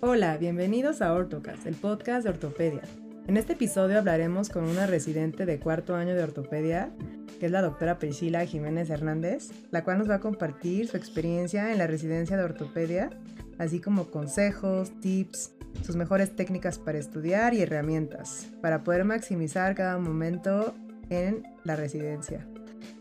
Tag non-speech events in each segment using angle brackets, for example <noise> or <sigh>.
Hola, bienvenidos a Ortocast, el podcast de ortopedia. En este episodio hablaremos con una residente de cuarto año de ortopedia, que es la doctora Priscila Jiménez Hernández, la cual nos va a compartir su experiencia en la residencia de ortopedia, así como consejos, tips, sus mejores técnicas para estudiar y herramientas, para poder maximizar cada momento en la residencia.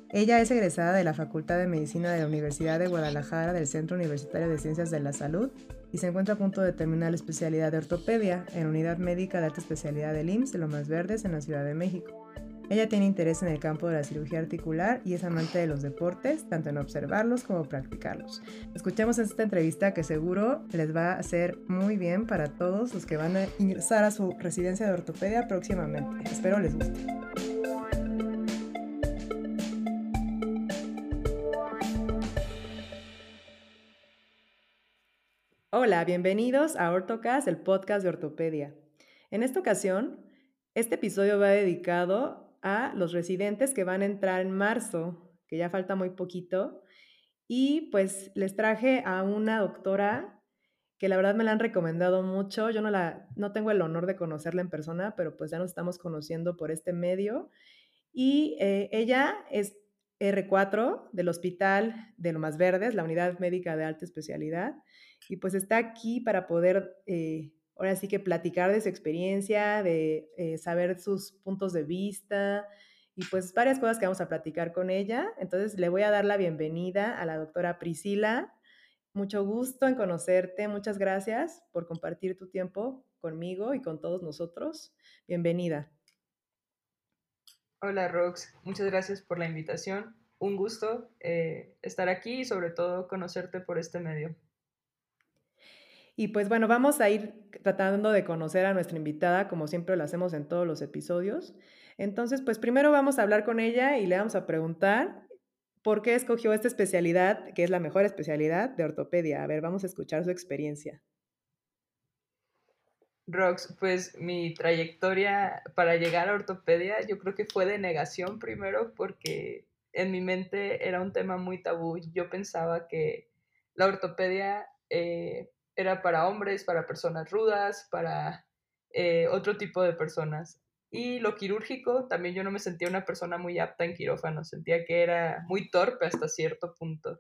Ella es egresada de la Facultad de Medicina de la Universidad de Guadalajara del Centro Universitario de Ciencias de la Salud y se encuentra a punto de terminar la especialidad de ortopedia en Unidad Médica de Alta Especialidad del IMSS de Lomas Verdes en la Ciudad de México. Ella tiene interés en el campo de la cirugía articular y es amante de los deportes, tanto en observarlos como practicarlos. Escuchemos esta entrevista que seguro les va a hacer muy bien para todos los que van a ingresar a su residencia de ortopedia próximamente. Espero les guste. Hola, bienvenidos a Ortocast, el podcast de ortopedia. En esta ocasión, este episodio va dedicado a los residentes que van a entrar en marzo, que ya falta muy poquito, y pues les traje a una doctora que la verdad me la han recomendado mucho. Yo no la no tengo el honor de conocerla en persona, pero pues ya nos estamos conociendo por este medio. Y eh, ella es R4 del Hospital de Lomas Verdes, la Unidad Médica de Alta Especialidad y pues está aquí para poder, eh, ahora sí que platicar de su experiencia, de eh, saber sus puntos de vista y pues varias cosas que vamos a platicar con ella. Entonces le voy a dar la bienvenida a la doctora Priscila. Mucho gusto en conocerte, muchas gracias por compartir tu tiempo conmigo y con todos nosotros. Bienvenida. Hola Rox, muchas gracias por la invitación. Un gusto eh, estar aquí y sobre todo conocerte por este medio. Y pues bueno, vamos a ir tratando de conocer a nuestra invitada, como siempre lo hacemos en todos los episodios. Entonces, pues primero vamos a hablar con ella y le vamos a preguntar por qué escogió esta especialidad, que es la mejor especialidad de ortopedia. A ver, vamos a escuchar su experiencia. Rox, pues mi trayectoria para llegar a ortopedia yo creo que fue de negación primero porque en mi mente era un tema muy tabú. Yo pensaba que la ortopedia eh, era para hombres, para personas rudas, para eh, otro tipo de personas. Y lo quirúrgico, también yo no me sentía una persona muy apta en quirófano, sentía que era muy torpe hasta cierto punto.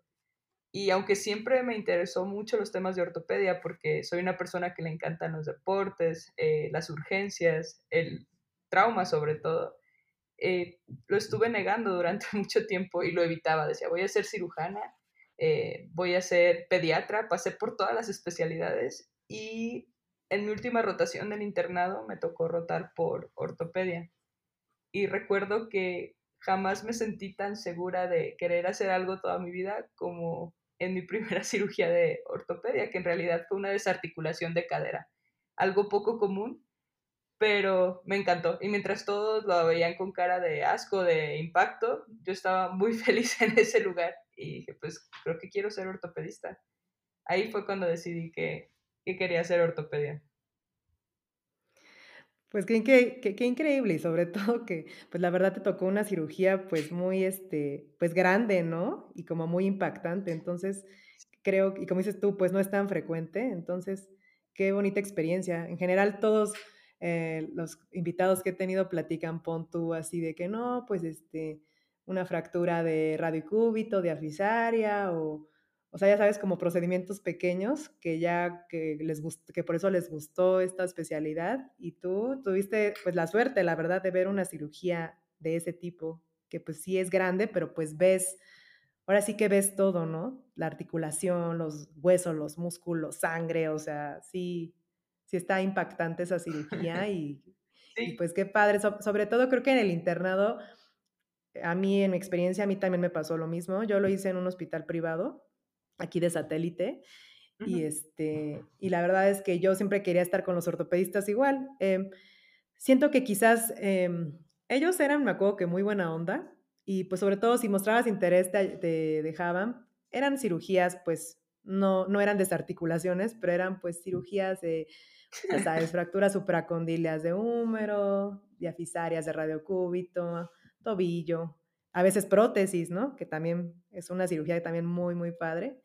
Y aunque siempre me interesó mucho los temas de ortopedia, porque soy una persona que le encantan los deportes, eh, las urgencias, el trauma sobre todo, eh, lo estuve negando durante <laughs> mucho tiempo y lo evitaba. Decía, voy a ser cirujana eh, voy a ser pediatra, pasé por todas las especialidades y en mi última rotación del internado me tocó rotar por ortopedia. Y recuerdo que jamás me sentí tan segura de querer hacer algo toda mi vida como en mi primera <laughs> cirugía de ortopedia, que en realidad fue una desarticulación de cadera. Algo poco común, pero me encantó. Y mientras todos lo veían con cara de asco, de impacto, yo estaba muy <laughs> feliz en ese lugar y dije, pues creo que quiero ser ortopedista. Ahí fue cuando decidí que, quería ser ortopedia. Pues qué, qué, increíble y sobre <laughs> todo que, pues la verdad te tocó una cirugía pues muy, este, pues grande, ¿no? Y como muy impactante. Entonces, creo, y como dices tú, pues no es tan frecuente. Entonces, qué bonita experiencia. En general, todos eh, los invitados que he tenido platican, pon tú así de que no, pues este, una fractura de radiocúbito, diafisaria o, o sea, ya sabes, como procedimientos pequeños que ya que les que por eso les gustó esta especialidad y tú tuviste pues la suerte, la verdad, de ver una cirugía de ese tipo, que pues sí es grande, pero pues ves, ahora sí que ves todo, ¿no? La articulación, los huesos, los músculos, sangre, o sea, sí, sí está impactante esa cirugía y, y pues qué padre, sobre todo creo que en el internado a mí, en mi experiencia, a mí también me pasó lo mismo. Yo lo hice en un hospital privado, aquí de satélite, y, este, y la verdad es que yo siempre quería estar con los ortopedistas igual. Em, siento que quizás em, ellos eran, me acuerdo que muy buena onda, y pues sobre todo si mostrabas interés te, dejaban. Eran cirugías, pues no, no eran desarticulaciones, pero eran pues cirugías de, ya <laughs> sabes, fracturas supracondilias de húmero, diafisarias de radiocúbito, tobillo, a veces prótesis, ¿no? Que también es una cirugía también muy, muy padre.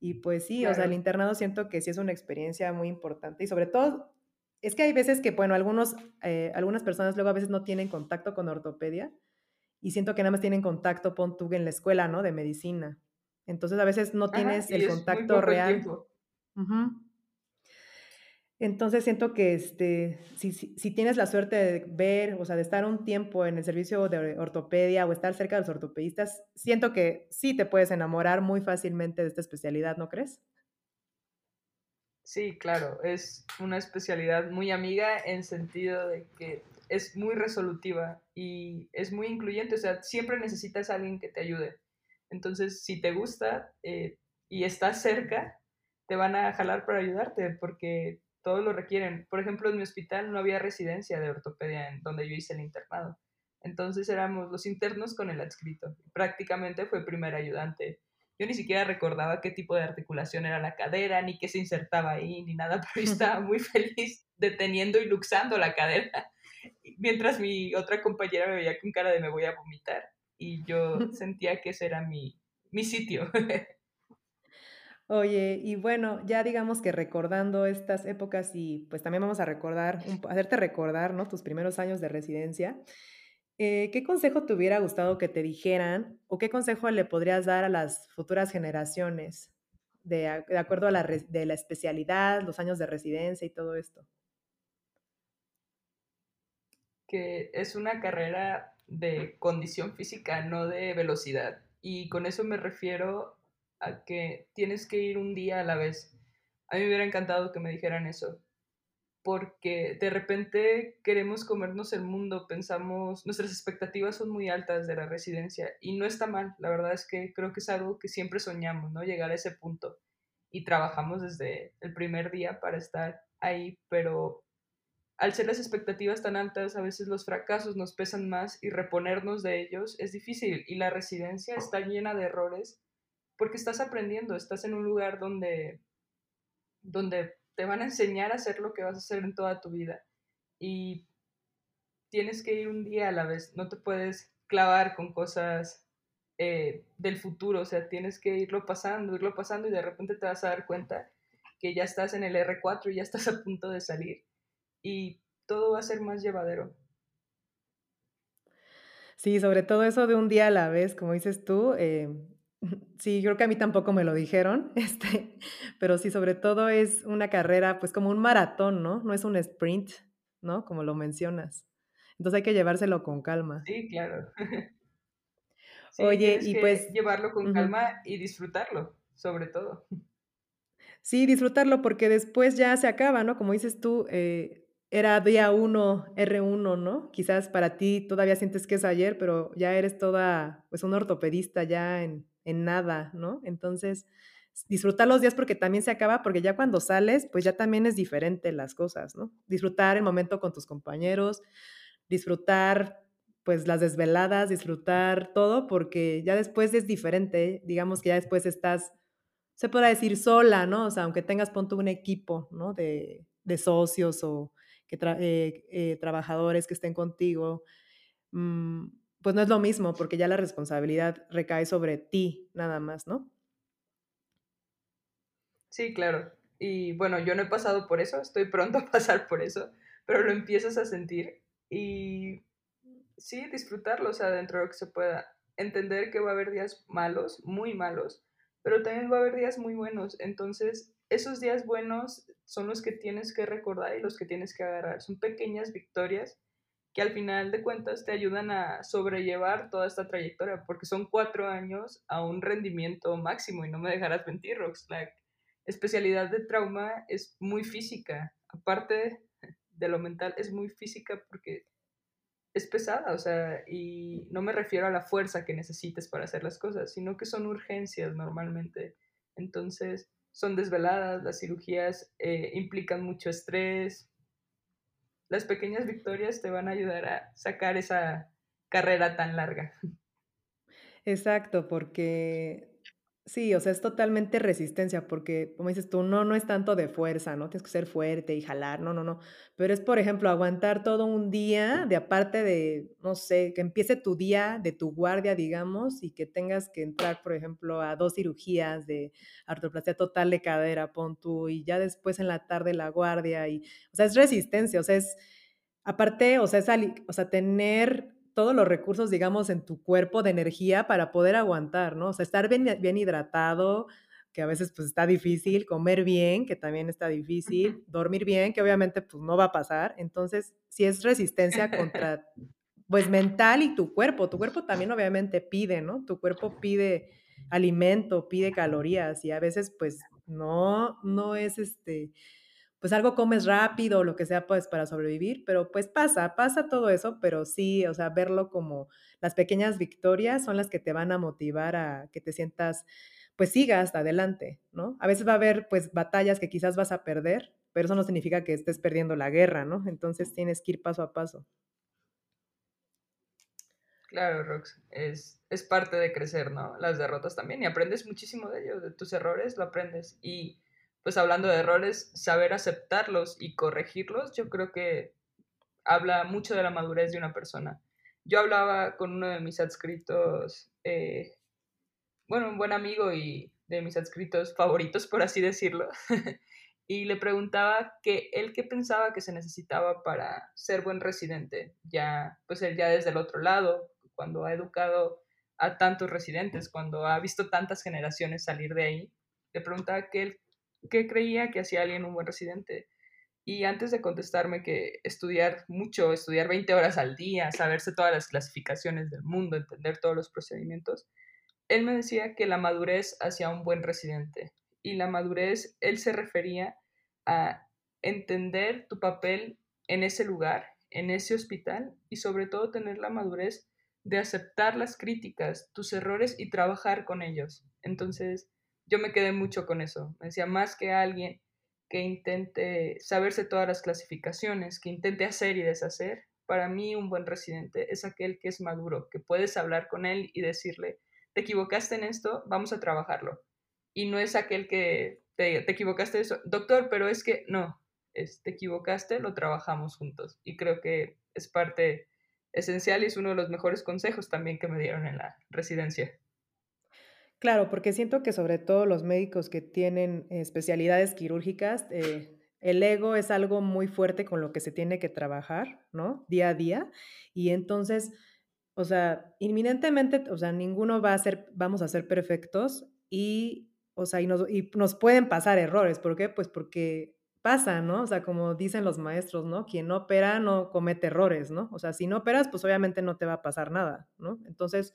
Y pues sí, o sea, el internado siento que sí es una experiencia muy importante y sobre todo es que hay veces que, bueno, algunos, eh, algunas personas luego a veces no tienen contacto con ortopedia y siento que nada más tienen contacto, pon tú en la escuela, ¿no? De medicina. Entonces a veces no Ajá, tienes el contacto real. tiempo. Ujú. Entonces siento que, este, si si tienes la suerte de ver, o sea, de estar un tiempo en el servicio de ortopedia o estar cerca de los ortopedistas, siento que sí te puedes enamorar muy fácilmente de esta especialidad, ¿no crees? Sí, claro, es una especialidad muy amiga en sentido de que es muy resolutiva y es muy incluyente, o sea, siempre necesitas a alguien que te ayude. Entonces, si te gusta eh, y estás cerca, te van a jalar para ayudarte porque todos lo requieren. Por ejemplo, en mi hospital no había residencia de ortopedia en donde yo hice el internado. Entonces éramos los internos con el adscrito. Prácticamente fue primer ayudante yo ni siquiera recordaba qué tipo de articulación era la cadera, ni qué se insertaba ahí, ni nada, pero yo estaba muy <laughs> feliz deteniendo y luxando la cadera, mientras mi otra compañera me veía con cara de me voy a vomitar, y yo <laughs> sentía que ese era mi, mi sitio. <laughs> Oye, y bueno, ya digamos que recordando estas épocas y pues también vamos a recordar, hacerte recordar, ¿no? Tus primeros años de residencia. Eh, ¿qué consejo te hubiera gustado que te dijeran o qué consejo le podrías dar a las futuras generaciones de, de acuerdo a la, de la especialidad, los años de residencia y todo esto? Que es una carrera de condición física, no de velocidad. Y con eso me refiero a que tienes que ir un día a la vez. A mí me hubiera encantado que me dijeran eso, porque de repente queremos comernos el mundo, pensamos, nuestras expectativas son muy altas de la residencia y no está mal, la verdad es que creo que es algo que siempre soñamos, ¿no? Llegar a ese punto y trabajamos desde el primer día para estar ahí, pero al ser las expectativas tan altas, a veces los fracasos nos pesan más y reponernos de ellos es difícil y la residencia está llena de errores porque estás aprendiendo, estás en un lugar donde donde te van a enseñar a hacer lo que vas a hacer en toda tu vida. Y tienes que ir un día a la vez, no te puedes clavar con cosas eh, del futuro, o sea, tienes que irlo pasando, irlo pasando y de repente te vas a dar cuenta que ya estás en el R4 y ya estás a punto de salir y todo va a ser más llevadero. Sí, sobre todo eso de un día a la vez, como dices tú, eh, Sí, creo que a mí tampoco me lo dijeron, <laughs> este, pero sí, sobre todo es una carrera, pues, como un maratón, ¿no? No es un sprint, ¿no? Como lo mencionas. Entonces, hay que llevárselo con calma. Sí, claro. <laughs> Sí, Oye, y que pues llevarlo con calma y disfrutarlo, sobre todo. <laughs> Sí, disfrutarlo porque después ya se acaba, ¿no? Como dices tú, eh, era día 1, R1, ¿no? Quizás para ti todavía sientes que es ayer, pero ya eres toda, pues, una ortopedista ya en en nada, ¿no? Entonces, disfrutar los días porque también se acaba, porque ya cuando sales, pues, ya también es diferente las cosas, ¿no? Disfrutar el momento con tus compañeros, disfrutar, pues, las desveladas, disfrutar todo, porque ya después es diferente, digamos que ya después estás se podrá decir sola, ¿no? O sea, aunque tengas, pon tú un equipo, ¿no? De de socios o que eh eh, trabajadores que estén contigo, mm, pues no es lo mismo, porque ya la responsabilidad recae sobre ti nada más, ¿no? Sí, claro. Y bueno, yo no he pasado por eso, estoy pronto a <laughs> pasar por eso, pero lo empiezas a sentir y sí, disfrutarlo, o sea, dentro de lo que se pueda. Entender que va a haber días malos, muy malos, pero también va a haber días muy buenos. Entonces, esos días buenos son los que tienes que recordar y los que tienes que agarrar. Son pequeñas victorias que al final de cuentas te ayudan a sobrellevar toda esta trayectoria, porque son cuatro años a un rendimiento máximo y no me dejarás mentir, Rox. La especialidad de trauma es muy física, aparte de lo mental, es muy física porque es pesada, o sea, y no me refiero a la fuerza que necesites para hacer las cosas, sino que son urgencias normalmente. Entonces, son desveladas, las cirugías eh, implican mucho estrés. Las pequeñas victorias te van a ayudar a sacar esa carrera tan larga. Exacto, porque Sí, o sea, es totalmente resistencia, porque, como dices tú, no no es tanto de fuerza, ¿no? Tienes que ser fuerte y jalar, no, no, no. Pero es, por ejemplo, aguantar todo un día de aparte de, no sé, que empiece tu día de tu guardia, digamos, y que tengas que entrar, por ejemplo, a 2 cirugías de artroplastia total de cadera, pon tú, y ya después en la tarde la guardia y, o sea, es resistencia, o sea, es aparte, o sea, es o sea, tener todos los recursos, digamos, en tu cuerpo de energía para poder aguantar, ¿no? O sea, estar bien bien hidratado, que a veces, pues, está difícil, comer bien, que también está difícil, dormir bien, que obviamente, pues, no va a pasar. Entonces, sí es resistencia <laughs> contra, pues, mental y tu cuerpo. Tu cuerpo también obviamente pide, ¿no? Tu cuerpo pide alimento, pide calorías y a veces, pues, no no es, este, pues, algo comes rápido o lo que sea, pues, para sobrevivir, pero, pues, pasa, pasa todo eso, pero sí, o sea, verlo como las pequeñas victorias son las que te van a motivar a que te sientas, pues, sigas adelante, ¿no? A veces va a haber, pues, batallas que quizás vas a perder, pero eso no significa que estés perdiendo la guerra, ¿no? Entonces, tienes que ir paso a paso. Claro, Rox, es, es parte de crecer, ¿no? Las derrotas también, y aprendes muchísimo de ello, de tus errores lo aprendes. Y pues hablando de errores, saber aceptarlos y corregirlos, yo creo que habla mucho de la madurez de una persona. Yo hablaba con uno de mis adscritos, eh, bueno, un buen amigo y de mis adscritos favoritos, por así decirlo, <laughs> y le preguntaba que él qué pensaba que se necesitaba para ser buen residente, ya, pues él ya desde el otro lado, cuando ha educado a tantos residentes, cuando ha visto tantas generaciones salir de ahí, le preguntaba que él qué creía que hacía alguien un buen residente. Y antes de contestarme que estudiar mucho, estudiar 20 horas al día, saberse todas las clasificaciones del mundo, entender todos los procedimientos, él me decía que la madurez hacía un buen residente. Y la madurez, él se refería a entender tu papel en ese lugar, en ese hospital, y sobre todo tener la madurez de aceptar las críticas, tus errores y trabajar con ellos. Entonces, yo me quedé mucho con eso. Me decía, más que alguien que intente saberse todas las clasificaciones, que intente hacer y deshacer, para mí un buen residente es aquel que es maduro, que puedes hablar con él y decirle, te equivocaste en esto, vamos a trabajarlo. Y no es aquel que te, te equivocaste eso, doctor, pero es que no, es, te equivocaste, lo trabajamos juntos. Y creo que es parte esencial y es uno de los mejores consejos también que me dieron en la residencia. Claro, porque siento que sobre todo los médicos que tienen especialidades quirúrgicas, eh, el ego es algo muy fuerte con lo que se tiene que trabajar, ¿no? Día a día. Y entonces, o sea, inminentemente, o sea, ninguno va a ser vamos a ser perfectos y, o sea, y nos y nos pueden pasar errores, ¿por qué? Pues porque pasa, ¿no? O sea, como dicen los maestros, ¿no? Quien no opera no comete errores, ¿no? O sea, si no operas, pues obviamente no te va a pasar nada, ¿no? Entonces,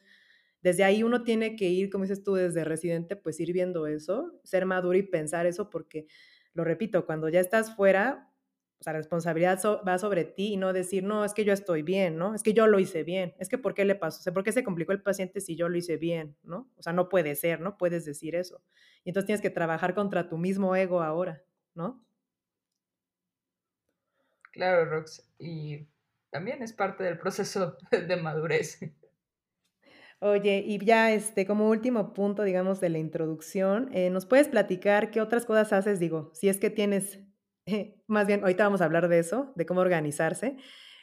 desde ahí uno tiene que ir, como dices tú, desde residente, pues ir viendo eso, ser maduro y pensar eso, porque, lo repito, cuando ya estás fuera, o sea, la responsabilidad va sobre ti y no decir: "No, es que yo estoy bien", ¿no? "Es que yo lo hice bien, es que, ¿por qué le pasó? ¿por qué se complicó el paciente si yo lo hice bien?", ¿no? O sea, no puede ser, no puedes decir eso. Y entonces tienes que trabajar contra tu mismo ego ahora, ¿no? Claro, Rox, y también es parte del proceso <laughs> de madurez. Oye, y ya, este, como último punto, digamos, de la introducción, eh, ¿nos puedes platicar qué otras cosas haces? Digo, si es que tienes, eh, más bien, ahorita vamos a hablar de eso, de cómo organizarse.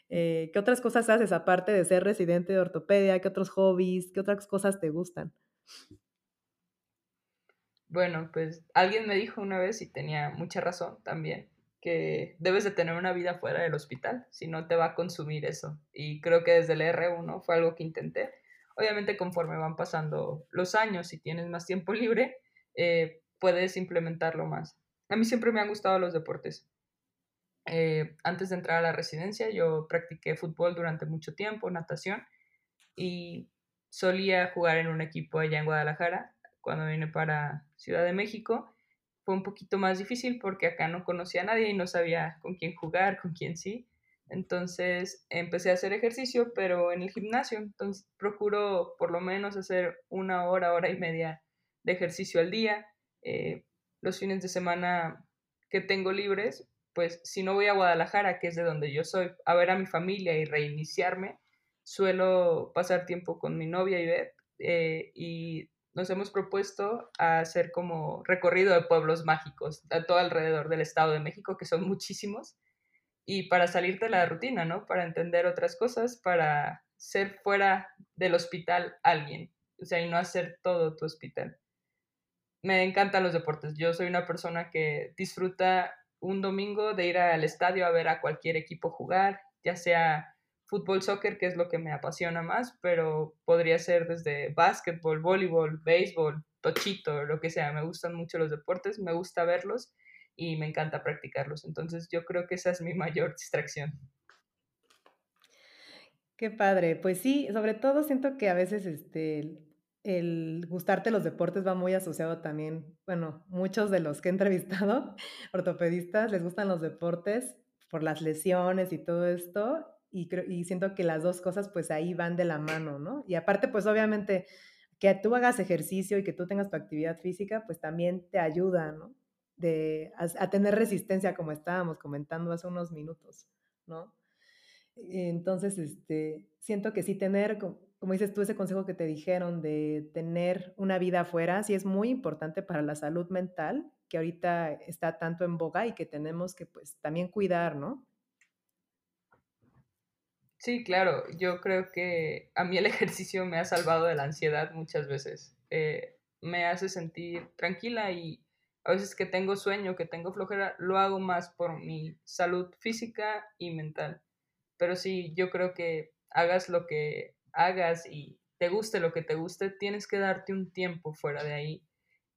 Eh, ¿qué otras cosas haces aparte de ser residente de ortopedia? ¿Qué otros hobbies? ¿Qué otras cosas te gustan? Bueno, pues alguien me dijo una vez, y tenía mucha razón también, que debes de tener una vida fuera del hospital, si no te va a consumir eso. Y creo que desde el R1 fue algo que intenté. Obviamente conforme van pasando los años y tienes más tiempo libre, eh, puedes implementarlo más. A mí siempre me han gustado los deportes. Eh, antes de entrar a la residencia, yo practiqué fútbol durante mucho tiempo, natación, y solía jugar en un equipo allá en Guadalajara. Cuando vine para Ciudad de México, fue un poquito más difícil porque acá no conocía a nadie y no sabía con quién jugar, con quién sí. Entonces empecé a hacer ejercicio, pero en el gimnasio. Entonces procuro por lo menos hacer una hora, hora y media de ejercicio al día. Eh, los fines de semana que tengo libres, pues si no voy a Guadalajara, que es de donde yo soy, a ver a mi familia y reiniciarme, suelo pasar tiempo con mi novia Ivette eh, y nos hemos propuesto hacer como recorrido de pueblos mágicos a todo alrededor del Estado de México, que son muchísimos, y para salirte de la rutina, ¿no? Para entender otras cosas, para ser fuera del hospital alguien, o sea, y no hacer todo tu hospital. Me encantan los deportes. Yo soy una persona que disfruta un domingo de ir al estadio a ver a cualquier equipo jugar, ya sea fútbol, soccer, que es lo que me apasiona más, pero podría ser desde básquetbol, voleibol, béisbol, tochito, lo que sea. Me gustan mucho los deportes, me gusta verlos y me encanta practicarlos. Entonces yo creo que esa es mi mayor distracción. Qué padre. Pues sí, sobre todo siento que a veces este, el gustarte los deportes va muy asociado también, bueno, muchos de los que he entrevistado, <laughs> ortopedistas, les gustan los deportes por las lesiones y todo esto, y, creo, y siento que las dos cosas pues ahí van de la mano, ¿no? Y aparte pues obviamente que tú hagas ejercicio y que tú tengas tu actividad física pues también te ayuda, ¿no? De, a tener resistencia como estábamos comentando hace unos minutos, ¿no? Entonces, este, siento que sí tener, como dices tú, ese consejo que te dijeron de tener una vida afuera, sí es muy importante para la salud mental, que ahorita está tanto en boga y que tenemos que pues también cuidar, ¿no? Sí, claro, yo creo que a mí el <laughs> ejercicio me ha salvado de la ansiedad muchas veces. Eh, me hace sentir tranquila y a veces que tengo sueño, que tengo flojera, lo hago más por mi salud física y mental. Pero sí, yo creo que hagas lo que hagas y te guste lo que te guste, tienes que darte un tiempo fuera de ahí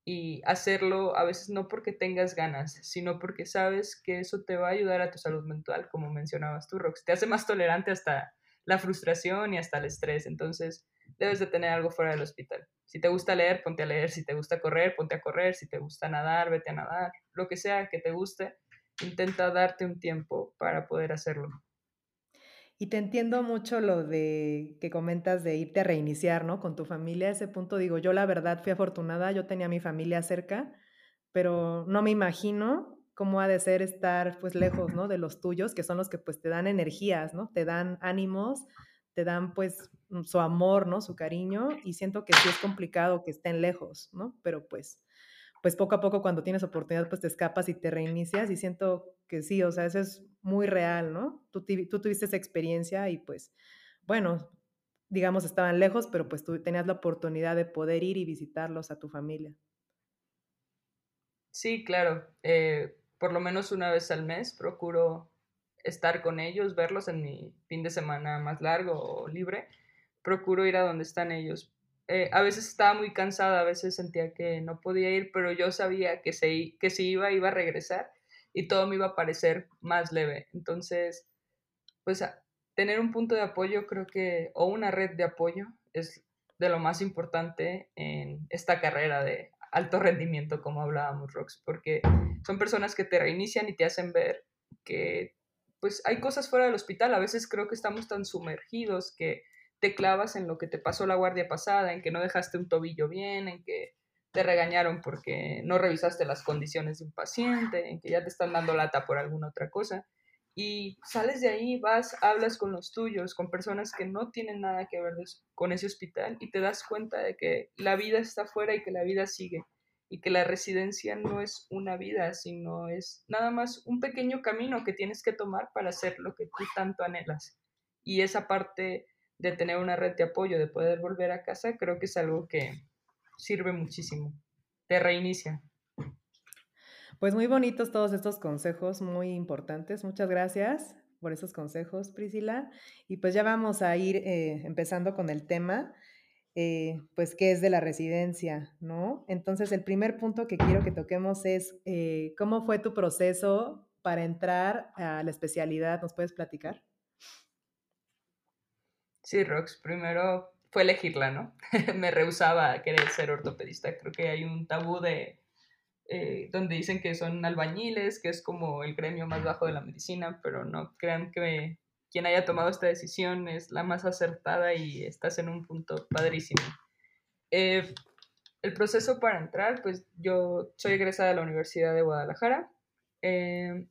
y hacerlo a veces no porque tengas ganas, sino porque sabes que eso te va a ayudar a tu salud mental, como mencionabas tú, Rox. Te hace más tolerante hasta la frustración y hasta el estrés. Entonces, debes de tener algo fuera del hospital. Si te gusta leer, ponte a leer. Si te gusta correr, ponte a correr. Si te gusta nadar, vete a nadar. Lo que sea que te guste, intenta darte un tiempo para poder hacerlo. Y te entiendo mucho lo de que comentas de irte a reiniciar, ¿no? Con tu familia. ese punto digo, yo la verdad fui afortunada, yo tenía a mi familia cerca, pero no me imagino cómo ha de ser estar pues lejos, ¿no? De los tuyos, que son los que pues te dan energías, ¿no? Te dan ánimos, te dan pues su amor, ¿no? Su cariño y siento que sí es complicado que estén lejos, ¿no? Pero pues pues poco a poco cuando tienes oportunidad, pues te escapas y te reinicias y siento que sí, o sea, eso es muy real, ¿no? Tú, tú tuviste esa experiencia y pues, bueno, digamos, estaban lejos, pero pues tú tenías la oportunidad de poder ir y visitarlos a tu familia. Sí, claro. Eh, por lo menos una vez al mes procuro estar con ellos, verlos en mi fin de semana más largo o libre. Procuro ir a donde están ellos eh, a veces estaba muy cansada, a veces sentía que no podía ir, pero yo sabía que, se, que si iba, iba a regresar y todo me iba a parecer más leve. Entonces, pues tener un punto de apoyo creo que, o una red de apoyo es de lo más importante en esta carrera de alto rendimiento, como hablábamos, Rox, porque son personas que te reinician y te hacen ver que pues hay cosas fuera del hospital. A veces creo que estamos tan sumergidos que te clavas en lo que te pasó la guardia pasada, en que no dejaste un tobillo bien, en que te regañaron porque no revisaste las condiciones de un paciente, en que ya te están dando lata por alguna otra cosa. Y sales de ahí, vas, hablas con los tuyos, con personas que no tienen nada que ver con ese hospital y te das cuenta de que la vida está afuera y que la vida sigue y que la residencia no es una vida, sino es nada más un pequeño camino que tienes que tomar para hacer lo que tú tanto anhelas. Y esa parte de tener una red de apoyo, de poder volver a casa, creo que es algo que sirve muchísimo. Te reinicia. Pues muy bonitos todos estos consejos, muy importantes. Muchas gracias por esos consejos, Priscila. Y pues ya vamos a ir eh, empezando con el tema, eh, pues qué es de la residencia, ¿no? Entonces el primer punto que quiero que toquemos es eh, cómo fue tu proceso para entrar a la especialidad. ¿Nos puedes platicar? Sí, Rox, primero fue elegirla, ¿no? <laughs> me rehusaba a querer ser ortopedista. Creo que hay un tabú de eh, donde dicen que son albañiles, que es como el gremio más bajo de la medicina, pero no crean que quien haya tomado esta decisión es la más acertada y estás en un punto padrísimo. Eh, el proceso para entrar, pues yo soy egresada de la Universidad de Guadalajara. Eh,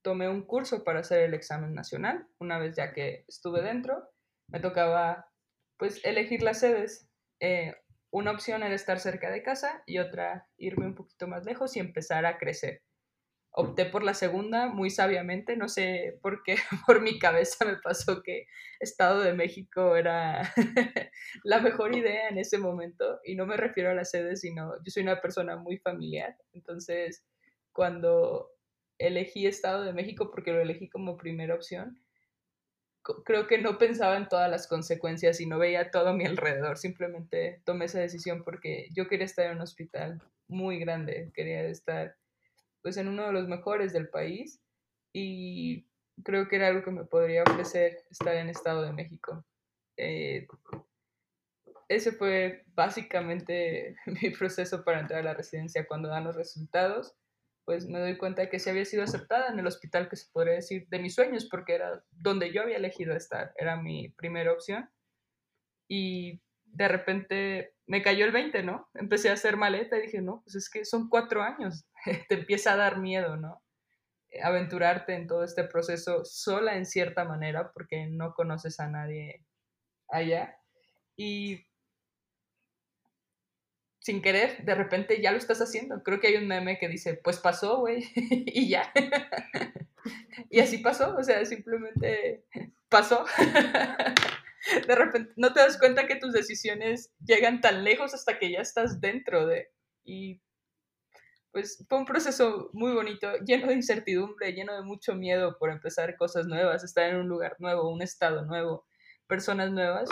tomé un curso para hacer el examen nacional, una vez ya que estuve dentro me tocaba pues elegir las sedes. Eh, una opción era estar cerca de casa y otra irme un poquito más lejos y empezar a crecer. Opté por la segunda muy sabiamente, no sé por qué <laughs> por mi cabeza me pasó que Estado de México era <laughs> la mejor idea en ese momento y no me refiero a la sede, sino yo soy una persona muy familiar, entonces cuando elegí Estado de México porque lo elegí como primera opción, creo que no pensaba en todas las consecuencias y no veía todo a mi alrededor. Simplemente tomé esa decisión porque yo quería estar en un hospital muy grande, quería estar pues en uno de los mejores del país y creo que era algo que me podría ofrecer estar en Estado de México. Eh, ese fue básicamente <laughs> mi proceso para entrar a la residencia cuando dan los resultados pues me doy cuenta que sí había sido aceptada en el hospital que se podría decir de mis sueños, porque era donde yo había elegido estar, era mi primera opción. Y de repente me cayó el 20, ¿no? Empecé a hacer maleta y dije, no, pues es que son cuatro años, <laughs> te empieza a dar miedo, ¿no? Aventurarte en todo este proceso sola en cierta manera, porque no conoces a nadie allá. Y sin querer, de repente ya lo estás haciendo. Creo que hay un meme que dice, pues pasó, güey, <laughs> y ya. <laughs> y así pasó, o sea, simplemente pasó. <laughs> de repente no te das cuenta que tus decisiones llegan tan lejos hasta que ya estás dentro de... Y pues fue un proceso muy bonito, lleno de incertidumbre, lleno de mucho miedo por empezar cosas nuevas, estar en un lugar nuevo, un estado nuevo, personas nuevas,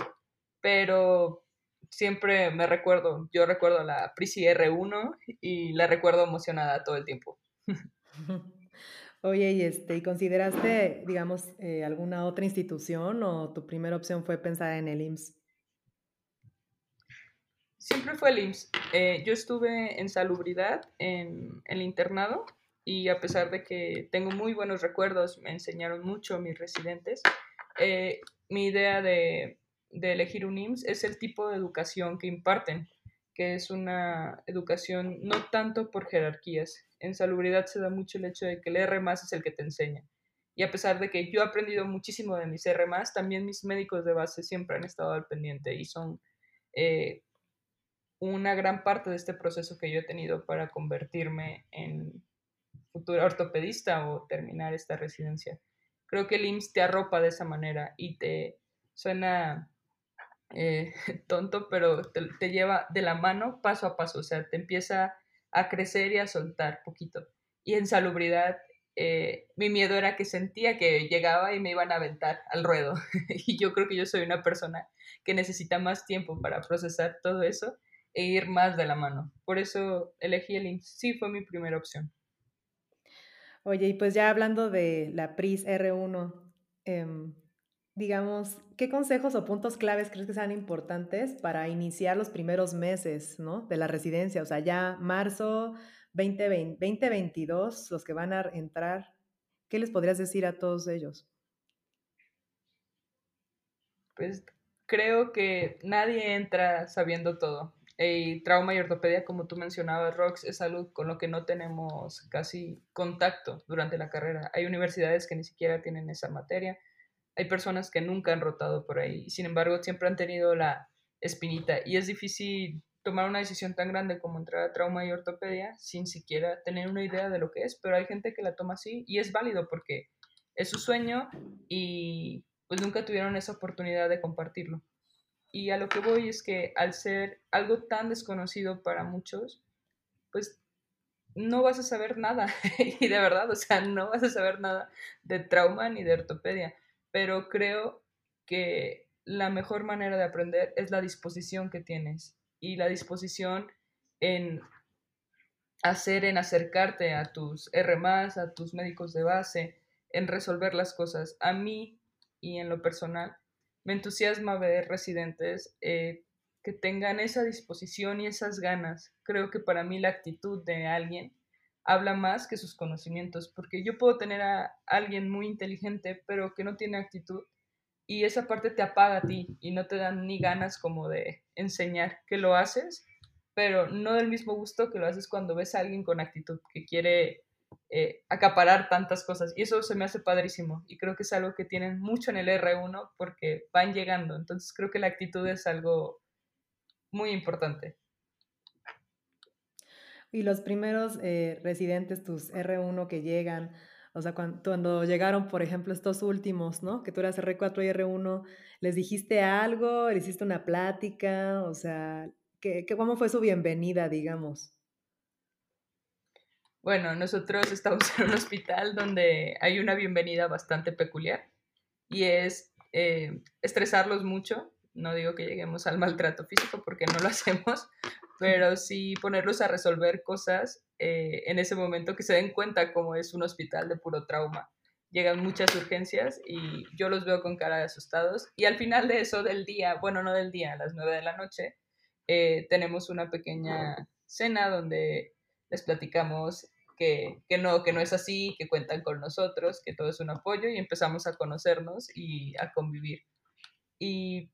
pero siempre me recuerdo, yo recuerdo la Prisi R1 y la recuerdo emocionada todo el tiempo. <laughs> Oye, ¿y, este, ¿y consideraste, digamos, eh, alguna otra institución o tu primera opción fue pensar en el IMSS? Siempre fue el IMSS. Eh, yo estuve en salubridad en, el internado y a pesar de que tengo muy buenos recuerdos, me enseñaron mucho mis residentes, eh, mi idea de de elegir un IMSS es el tipo de educación que imparten, que es una educación no tanto por jerarquías. En salubridad se da mucho el hecho de que el R es el que te enseña. Y a pesar de que yo he aprendido muchísimo de mis R también mis médicos de base siempre han estado al pendiente y son eh, una gran parte de este proceso que yo he tenido para convertirme en futura ortopedista o terminar esta residencia. Creo que el IMSS te arropa de esa manera y te suena eh, <laughs> tonto, pero te, lleva de la mano paso a paso, o sea, te empieza a crecer y a soltar poquito. Y en salubridad, eh, mi miedo era que sentía que llegaba y me iban a aventar al ruedo. <laughs> y yo creo que yo soy una persona que necesita más tiempo para procesar todo eso e ir más de la mano. Por eso elegí el IMSS. Sí, fue mi primera opción. Oye, y pues ya hablando de la PRIS R1, digamos, ¿qué consejos o puntos claves crees que sean importantes para iniciar los primeros meses ¿no? de la residencia? O sea, ya marzo 2020, 2022, los que van a entrar, ¿qué les podrías decir a todos ellos? Pues creo que nadie entra sabiendo todo. Y trauma y ortopedia, como tú mencionabas, Rox, es algo con lo que no tenemos casi contacto durante la carrera. Hay universidades que ni siquiera tienen esa materia hay personas que nunca han rotado por ahí, sin embargo siempre han tenido la espinita y es difícil tomar una decisión tan grande como entrar a trauma y ortopedia sin siquiera tener una idea de lo que es, pero hay gente que la toma así y es válido porque es su sueño y pues nunca tuvieron esa oportunidad de compartirlo. Y a lo que voy es que al ser algo tan desconocido para muchos, pues no vas a saber nada. <laughs> y de verdad, o sea, no vas a saber nada de trauma ni de ortopedia pero creo que la mejor manera de aprender es la disposición que tienes y la disposición en hacer, en acercarte a tus R a tus médicos de base, en resolver las cosas. A mí y en lo personal, me entusiasma ver residentes eh, que tengan esa disposición y esas ganas. Creo que para mí la actitud de alguien habla más que sus conocimientos, porque yo puedo tener a alguien muy inteligente, pero que no tiene actitud, y esa parte te apaga a ti y no te dan ni ganas como de enseñar que lo haces, pero no del mismo gusto que lo haces cuando ves a alguien con actitud que quiere eh, acaparar tantas cosas. Y eso se me hace padrísimo y creo que es algo que tienen mucho en el R1 porque van llegando. Entonces creo que la actitud es algo muy importante. Y los primeros eh, residentes, tus R1 que llegan, o sea, cuando, llegaron, por ejemplo, estos últimos, ¿no? Que tú eras R4 y R1, ¿les dijiste algo? ¿Le hiciste una plática? O sea, ¿qué, cómo fue su bienvenida, digamos? Bueno, nosotros estamos <laughs> en un hospital donde hay una bienvenida bastante peculiar y es eh, estresarlos mucho. No digo que lleguemos al maltrato físico porque no lo <laughs> hacemos, pero sí ponerlos a resolver cosas eh, en ese momento que se den cuenta como es un hospital de puro trauma. Llegan muchas urgencias y yo los veo con cara de asustados y al final de eso del día, bueno, no del día, a las nueve de la noche, eh, tenemos una pequeña cena donde les platicamos que, que, no, que no es así, que cuentan con nosotros, que todo es un apoyo y empezamos a conocernos y a convivir. Y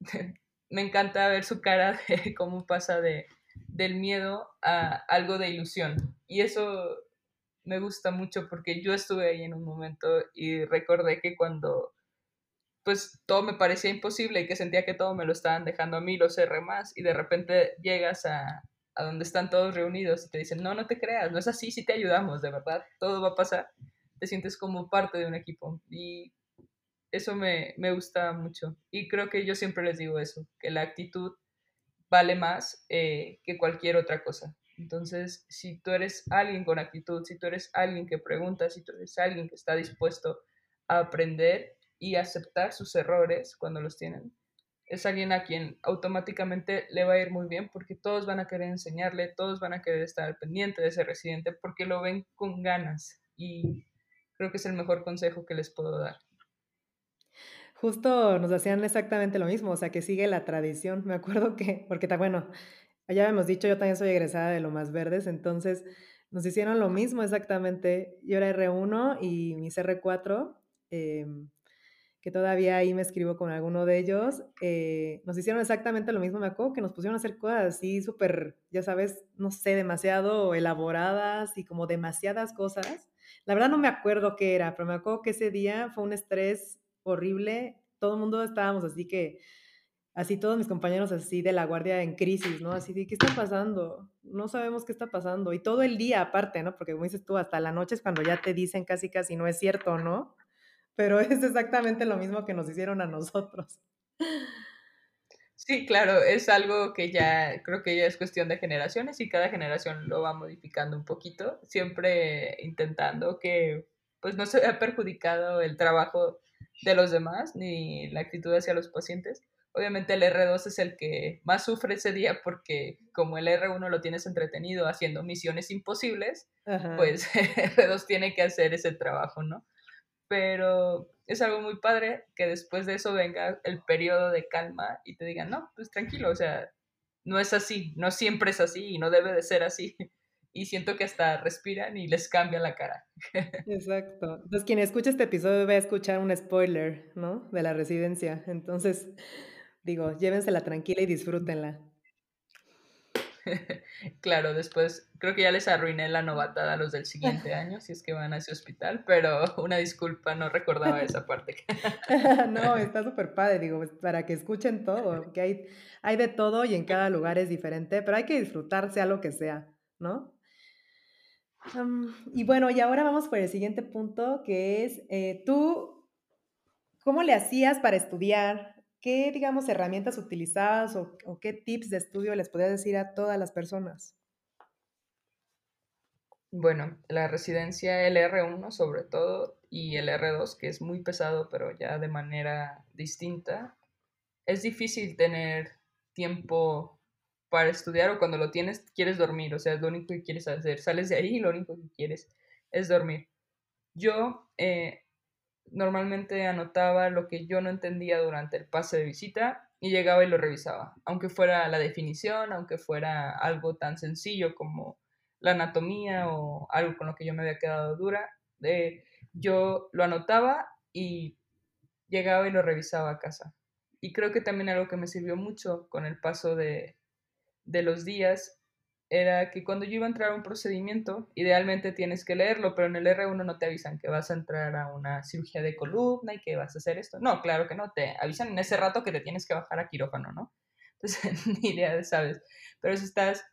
<laughs> me encanta ver su cara de <laughs> cómo pasa de, del miedo a algo de ilusión. Y eso me gusta mucho porque yo estuve ahí en un momento y recordé que cuando pues todo me parecía imposible y que sentía que todo me lo estaban dejando a mí, los R más, y de repente llegas a, a donde están todos reunidos y te dicen, no, no te creas, no es así, sí te ayudamos, de verdad, todo va a pasar, te sientes como parte de un equipo y eso me, me gusta mucho. Y creo que yo siempre les digo eso, que la actitud vale más eh, que cualquier otra cosa. Entonces, si tú eres alguien con actitud, si tú eres alguien que pregunta, si tú eres alguien que está dispuesto a aprender y aceptar sus errores cuando los tienen, es alguien a quien automáticamente le va a ir muy bien porque todos van a querer enseñarle, todos van a querer estar pendiente de ese residente porque lo ven con ganas y creo que es el mejor consejo que les puedo dar. Justo nos hacían exactamente lo mismo, o sea, que sigue la tradición. Me acuerdo que, porque está bueno, ya hemos dicho, yo también soy egresada de lo más verdes, entonces nos hicieron lo mismo exactamente. Yo era R1 y mis R4, eh, que todavía ahí me escribo con alguno de ellos, eh, nos hicieron exactamente lo mismo. Me acuerdo que nos pusieron a hacer cosas así súper, ya sabes, no sé, demasiado elaboradas y como demasiadas cosas. La verdad no me acuerdo qué era, pero me acuerdo que ese día fue un estrés horrible. Todo el mundo estábamos así que, así todos mis compañeros así de la guardia en crisis, ¿no? Así de, ¿qué está pasando? No sabemos qué está pasando. Y todo el día aparte, ¿no? Porque como dices tú, hasta la noche es cuando ya te dicen casi, casi no es cierto, ¿no? pero <laughs> es exactamente lo mismo que nos hicieron a nosotros. Sí, claro, es algo que ya creo que ya es cuestión de generaciones y cada generación lo va modificando un poquito, siempre intentando que pues no se vea perjudicado el trabajo de los demás ni la actitud hacia los pacientes. Obviamente el R2 es el que más sufre ese día porque como el R1 lo tienes entretenido haciendo misiones imposibles, pues <laughs> el R2 tiene que hacer ese trabajo, ¿no? pero es algo muy padre que después de eso venga el periodo de calma y te digan, no, pues tranquilo, o sea, no es así, no siempre es así y no debe de ser así. Y siento que hasta respiran y les cambia la cara. <laughs> Exacto. Entonces, quien escucha este episodio va a escuchar un spoiler, ¿no? De la residencia. Entonces, digo, llévensela tranquila y disfrútenla. <laughs> claro, después creo que ya les arruiné la novatada a los del siguiente <laughs> año, si es que van a ese hospital, pero una disculpa, no recordaba esa parte. no, está súper padre, digo, para que escuchen todo, que hay, hay de todo y en cada lugar es diferente, pero hay que disfrutar sea lo que sea, ¿no? Y bueno, y ahora vamos por el siguiente punto, que es, eh, tú, ¿cómo le hacías para estudiar? ¿qué, digamos, herramientas utilizabas o, qué tips de estudio les podrías decir a todas las personas? Bueno, la residencia LR1 sobre todo y el R2, que es muy pesado, pero ya de manera distinta, es difícil tener tiempo para estudiar o cuando lo tienes quieres dormir, o sea, es lo único que quieres hacer. Sales de ahí y lo único que quieres es dormir. Yo eh, normalmente anotaba lo que yo no entendía durante el pase de visita y llegaba y lo revisaba, aunque fuera la definición, aunque fuera algo tan sencillo como la anatomía o algo con lo que yo me había quedado dura, eh, yo lo anotaba y llegaba y lo revisaba a casa. Y creo que también algo que me sirvió mucho con el paso de, de los días era que cuando yo iba a entrar a un procedimiento, idealmente tienes que leerlo, pero en el R1 no te avisan que vas a entrar a una cirugía de columna y que vas a hacer esto. No, claro que no, te avisan en ese rato que te tienes que bajar a quirófano, ¿no? Entonces, <laughs> ni idea, ¿sabes? Pero si estás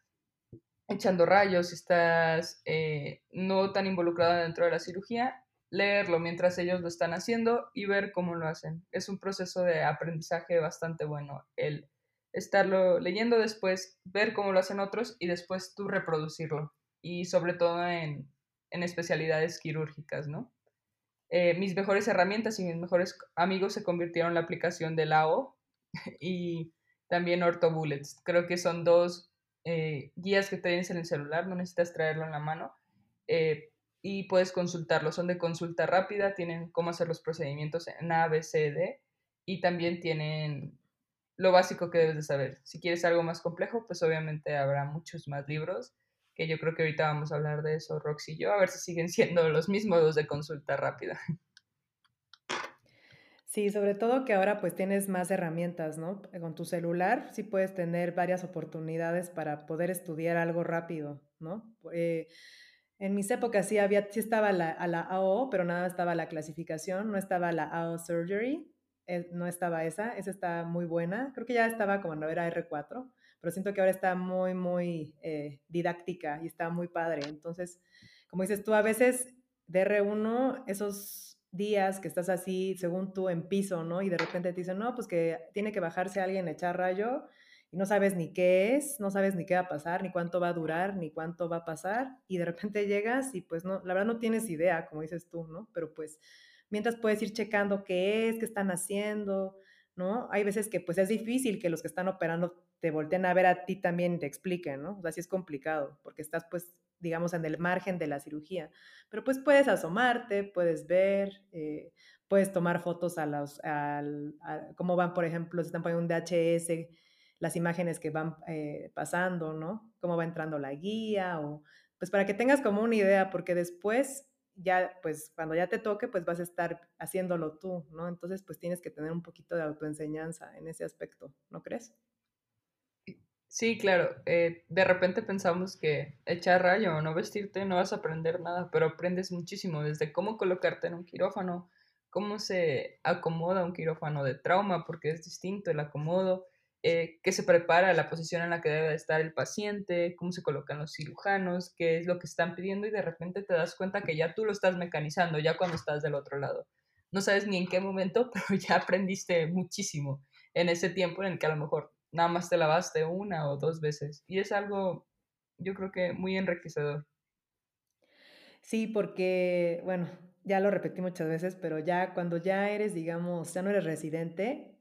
echando rayos, si estás eh, no tan involucrado dentro de la cirugía, leerlo mientras ellos lo están haciendo y ver cómo lo hacen. Es un proceso de aprendizaje bastante bueno el estarlo leyendo después, ver cómo lo hacen otros y después tú reproducirlo. Y sobre todo en, en especialidades quirúrgicas, ¿no? Eh, mis mejores herramientas y mis mejores amigos se convirtieron en la aplicación de LAO <laughs> y también OrthoBullets. Creo que son dos eh, guías que tienes en el celular, no necesitas traerlo en la mano eh, y puedes consultarlo. Son de consulta rápida, tienen cómo hacer los procedimientos en A, B, C, D y también tienen lo básico que debes de saber. Si quieres algo más complejo, pues obviamente habrá muchos más libros que yo creo que ahorita vamos a hablar de eso, Roxy y yo, a ver si siguen <laughs> siendo los mismos de consulta rápida. Sí, sobre todo que ahora pues tienes más herramientas, ¿no? Con tu celular sí puedes tener varias oportunidades para poder estudiar algo rápido, ¿no? Eh, en mis épocas sí había, sí estaba la, a la AO, pero nada estaba la clasificación, no estaba la AO Surgery, eh, no estaba esa, esa está muy buena, creo que ya estaba como no era R4, pero siento que ahora está muy, muy eh, didáctica y está muy padre. Entonces, como dices tú, a veces de R1, esos días que estás así, según tú, en piso, ¿no? Y de repente te dicen, no, pues que tiene que bajarse alguien echar rayo y no sabes ni qué es, no sabes ni qué va a pasar, ni cuánto va a durar, ni cuánto va a pasar, y de repente llegas y pues no, la verdad no tienes idea, como dices tú, ¿no? Pero pues mientras puedes ir checando qué es, qué están haciendo, ¿no? Hay veces que pues es difícil que los que están operando te volteen a ver a ti también y te expliquen, ¿no? O sea, sí es complicado, porque estás pues, digamos, en el margen de la cirugía. Pero pues puedes asomarte, puedes ver, eh, puedes tomar fotos a los, al, cómo van, por ejemplo, si están poniendo un DHS, las imágenes que van eh, pasando, ¿no? Cómo va entrando la guía, o pues para que tengas como una idea, porque después ya, pues cuando ya te toque, pues vas a estar haciéndolo tú, ¿no? Entonces, pues tienes que tener un poquito de autoenseñanza en ese aspecto, ¿no crees? Sí, claro. Eh, de repente pensamos que echar rayo o no vestirte no vas a aprender nada, pero aprendes muchísimo, desde cómo colocarte en un quirófano, cómo se acomoda un quirófano de trauma, porque es distinto el acomodo, eh, qué se prepara, la posición en la que debe estar el paciente, cómo se colocan los cirujanos, qué es lo que están pidiendo y de repente te das cuenta que ya tú lo estás mecanizando, ya cuando estás del otro lado. No sabes ni en qué momento, <laughs> pero ya aprendiste muchísimo en ese tiempo en el que a lo mejor nada más te lavaste una o dos veces. Y es algo, yo creo que muy enriquecedor. Sí, porque, bueno, ya lo repetí muchas veces, pero ya cuando ya eres, digamos, ya no eres residente,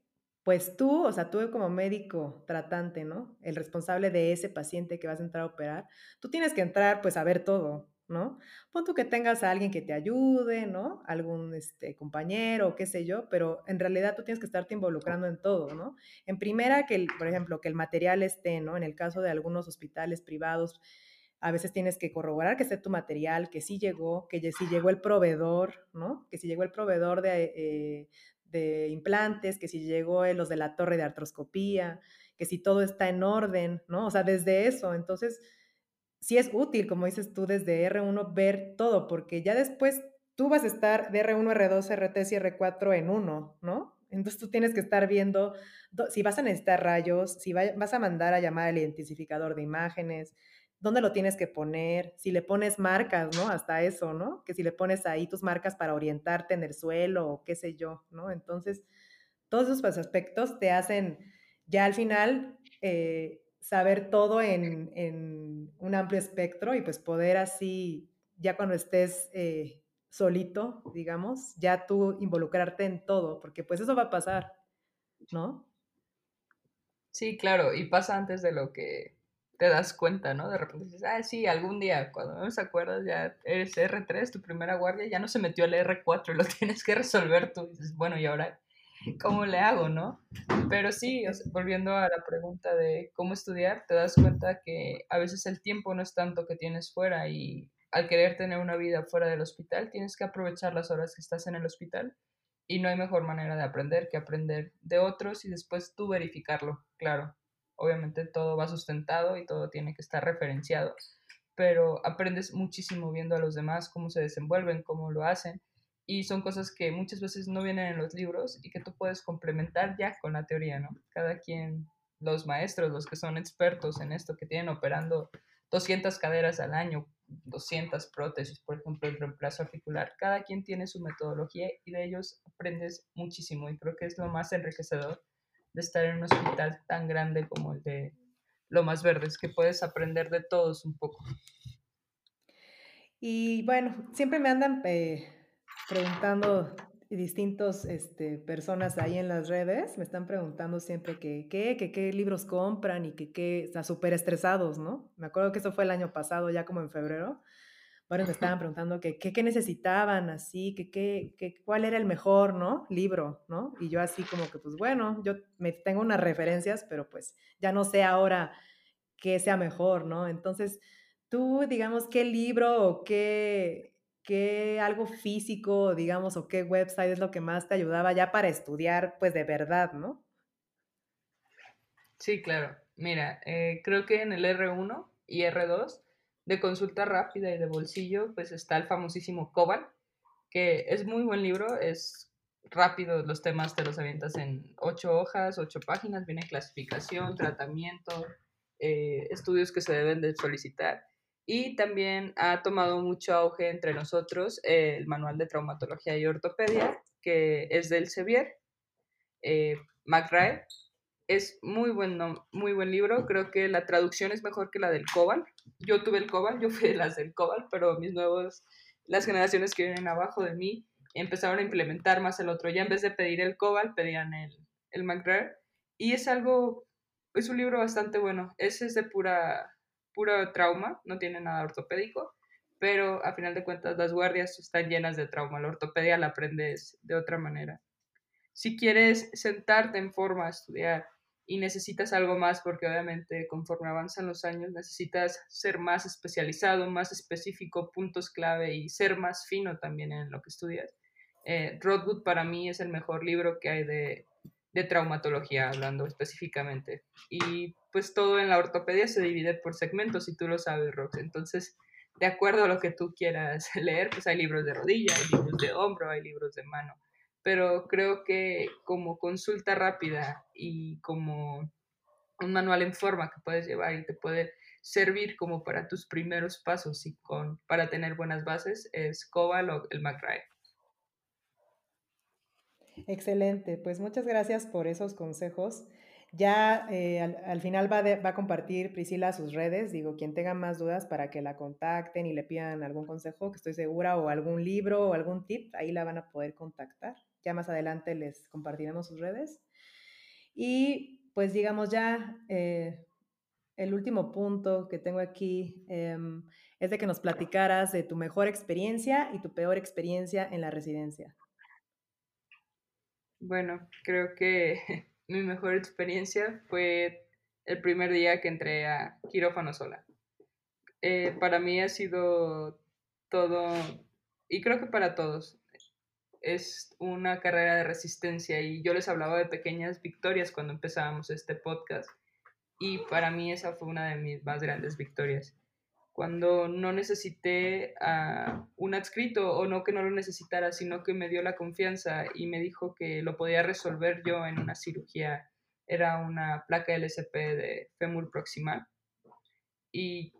pues tú, o sea, tú como médico tratante, ¿no? El responsable de ese paciente que vas a entrar a operar, tú tienes que entrar pues a ver todo, ¿no? Pon tú que tengas a alguien que te ayude, ¿no? Algún este, compañero, qué sé yo, pero en realidad tú tienes que estarte involucrando en todo, ¿no? En primera, que, el, por ejemplo, que el material esté, ¿no? En el caso de algunos hospitales privados, a veces tienes que corroborar que esté tu material, que sí llegó, que sí llegó el proveedor, ¿no? Que sí llegó el proveedor de, eh, de implantes, que si llegó los de la torre de artroscopía, que si todo está en orden, ¿no? O sea, desde eso, entonces sí es útil, como dices tú, desde R1 ver todo, porque ya después tú vas a estar de R1, R2, R3 y R4 en uno, ¿no? Entonces tú tienes que estar viendo si vas a necesitar rayos, si vas a mandar a llamar al identificador de imágenes, dónde lo tienes que poner, si le pones marcas, ¿no? Hasta eso, ¿no? Que si le pones ahí tus marcas para orientarte en el suelo o qué sé yo, ¿no? Entonces, todos esos pues, aspectos te hacen ya al final eh, saber todo en, un amplio espectro y pues poder así, ya cuando estés eh, solito, digamos, ya tú involucrarte en todo, porque pues eso va a pasar, ¿no? Sí, claro, y pasa antes de lo que te das cuenta, ¿no? De repente dices, ah, sí, algún día, cuando no se acuerdas, ya eres R3, tu primera guardia, ya no se metió el R4 y lo <laughs> tienes que resolver tú. Y dices, bueno, ¿y ahora cómo le hago, no? Pero sí, volviendo a la pregunta de cómo estudiar, te das cuenta que a veces el tiempo no es tanto que tienes fuera y al querer tener una vida fuera del hospital, tienes que aprovechar las horas que estás en el hospital y no hay mejor manera de aprender que aprender de otros y después tú verificarlo, claro. Obviamente todo va sustentado y todo tiene que estar referenciado, pero aprendes muchísimo viendo a los demás cómo se desenvuelven, cómo lo hacen y son cosas que muchas veces no vienen en los libros y que tú puedes complementar ya con la teoría, ¿no? Cada quien los maestros, los que son expertos en esto, que tienen operando 200 caderas al año, 200 prótesis, por ejemplo, el reemplazo articular. Cada quien tiene su metodología y de ellos aprendes muchísimo y creo que es lo más enriquecedor de estar en un hospital tan grande como el de Lomas Verdes, que puedes aprender de todos un poco. Y bueno, siempre me andan eh, preguntando distintos este, personas ahí en las redes, me están preguntando siempre que qué, qué libros compran y qué, está súper estresados, ¿no? Me acuerdo que eso fue el año pasado, ya como en febrero. Varios me estaban preguntando que qué, necesitaban, así, que, qué, cuál era el mejor, ¿no? Libro, ¿no? Y yo así como que, pues bueno, yo me tengo unas referencias, pero pues ya no sé ahora qué sea mejor, ¿no? Entonces, tú, digamos, qué libro o qué, qué algo físico, digamos, o qué website es lo que más te ayudaba ya para estudiar, pues de verdad, ¿no? Sí, claro. Mira, eh, creo que en el R1 y R2 de consulta rápida y de bolsillo, pues está el famosísimo Cobal, que es muy buen libro, es rápido, los temas te los avientas en ocho hojas, ocho páginas, viene clasificación, tratamiento, eh, estudios que se deben de solicitar. Y también ha tomado mucho auge entre nosotros el manual de traumatología y ortopedia, que es del Sevier, eh. Es muy buen, muy buen libro, creo que la traducción es mejor que la del Cobal. Yo tuve el Cobal, yo fui de las del Cobal, pero mis nuevos, las generaciones que vienen abajo de mí, empezaron a implementar más el otro. Ya en vez de pedir el Cobal, pedían el, el. Y es algo, es un libro bastante bueno. Ese es de pura puro trauma, no tiene nada ortopédico, pero a final de cuentas las guardias están llenas de trauma, la ortopedia la aprendes de otra manera. Si quieres sentarte en forma a estudiar y necesitas algo más, porque obviamente conforme avanzan los años necesitas ser más especializado, más específico, puntos clave y ser más fino también en lo que estudias. Eh, Rodwood para mí es el mejor libro que hay de de traumatología, hablando específicamente. Y pues todo en la ortopedia se divide por segmentos, y tú lo sabes, Rox. Entonces, de acuerdo a lo que tú quieras <laughs> leer, pues hay libros de rodilla, hay libros de hombro, hay libros de mano. Pero creo que como consulta rápida y como un manual en forma que puedes llevar y te puede servir como para tus primeros pasos y con, para tener buenas bases es Cobal o el McRae. Excelente, pues muchas gracias por esos consejos. Ya eh, al, final va, va, a compartir Priscila sus redes, digo, quien tenga más dudas para que la contacten y le pidan algún consejo, que estoy segura, o algún libro o algún tip, ahí la van a poder contactar. Ya más adelante les compartiremos sus redes. Y pues digamos ya, eh, el último punto que tengo aquí em, es de que nos platicaras de tu mejor experiencia y tu peor experiencia en la residencia. Bueno, creo que <laughs> mi mejor experiencia fue el primer día que entré a quirófano sola. Eh, para mí ha sido todo, y creo que para todos, es una carrera de resistencia y yo les hablaba de pequeñas victorias cuando empezábamos este podcast y para mí esa fue una de mis más grandes victorias cuando no necesité uh, un adscrito o no que no lo necesitara, sino que me dio la confianza y me dijo que lo podía resolver yo en una cirugía. Era una placa LSP de fémur proximal. Y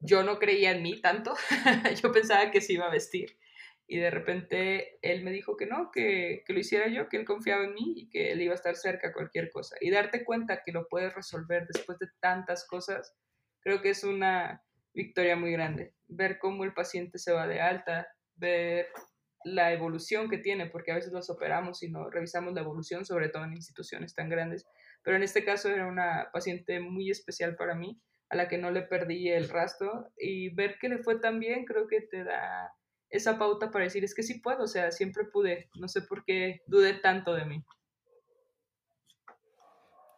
yo no creía en mí tanto, <laughs> yo pensaba que se iba a vestir. Y de repente él me dijo que no, que, que, lo hiciera yo, que él confiaba en mí y que él iba a estar cerca a cualquier cosa. Y darte cuenta que lo puedes resolver después de tantas cosas, creo que es una victoria muy grande. Ver cómo el paciente se va de alta, ver la evolución que tiene, porque a veces los operamos y no revisamos la evolución, sobre todo en instituciones tan grandes. Pero en este caso era una paciente muy especial para mí, a la que no le perdí el rastro y ver que le fue tan bien, creo que te da esa pauta para decir, es que sí puedo, o sea, siempre pude, no sé por qué dudé tanto de mí.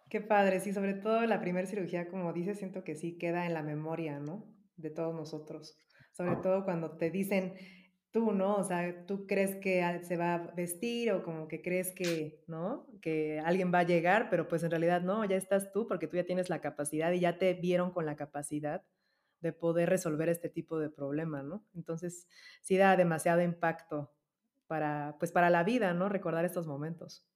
Qué padre, sí, sobre todo la primera cirugía, como dices, siento que sí queda en la memoria, ¿no? De todos nosotros. Sobre todo cuando te dicen tú, ¿no? O sea, tú crees que se va a vestir o como que crees que, ¿no? Que alguien va a llegar, pero pues en realidad no, ya estás tú porque tú ya tienes la capacidad y ya te vieron con la capacidad de poder resolver este tipo de problema, ¿no? Entonces, sí da demasiado impacto para, pues para la vida, ¿no? Recordar estos momentos.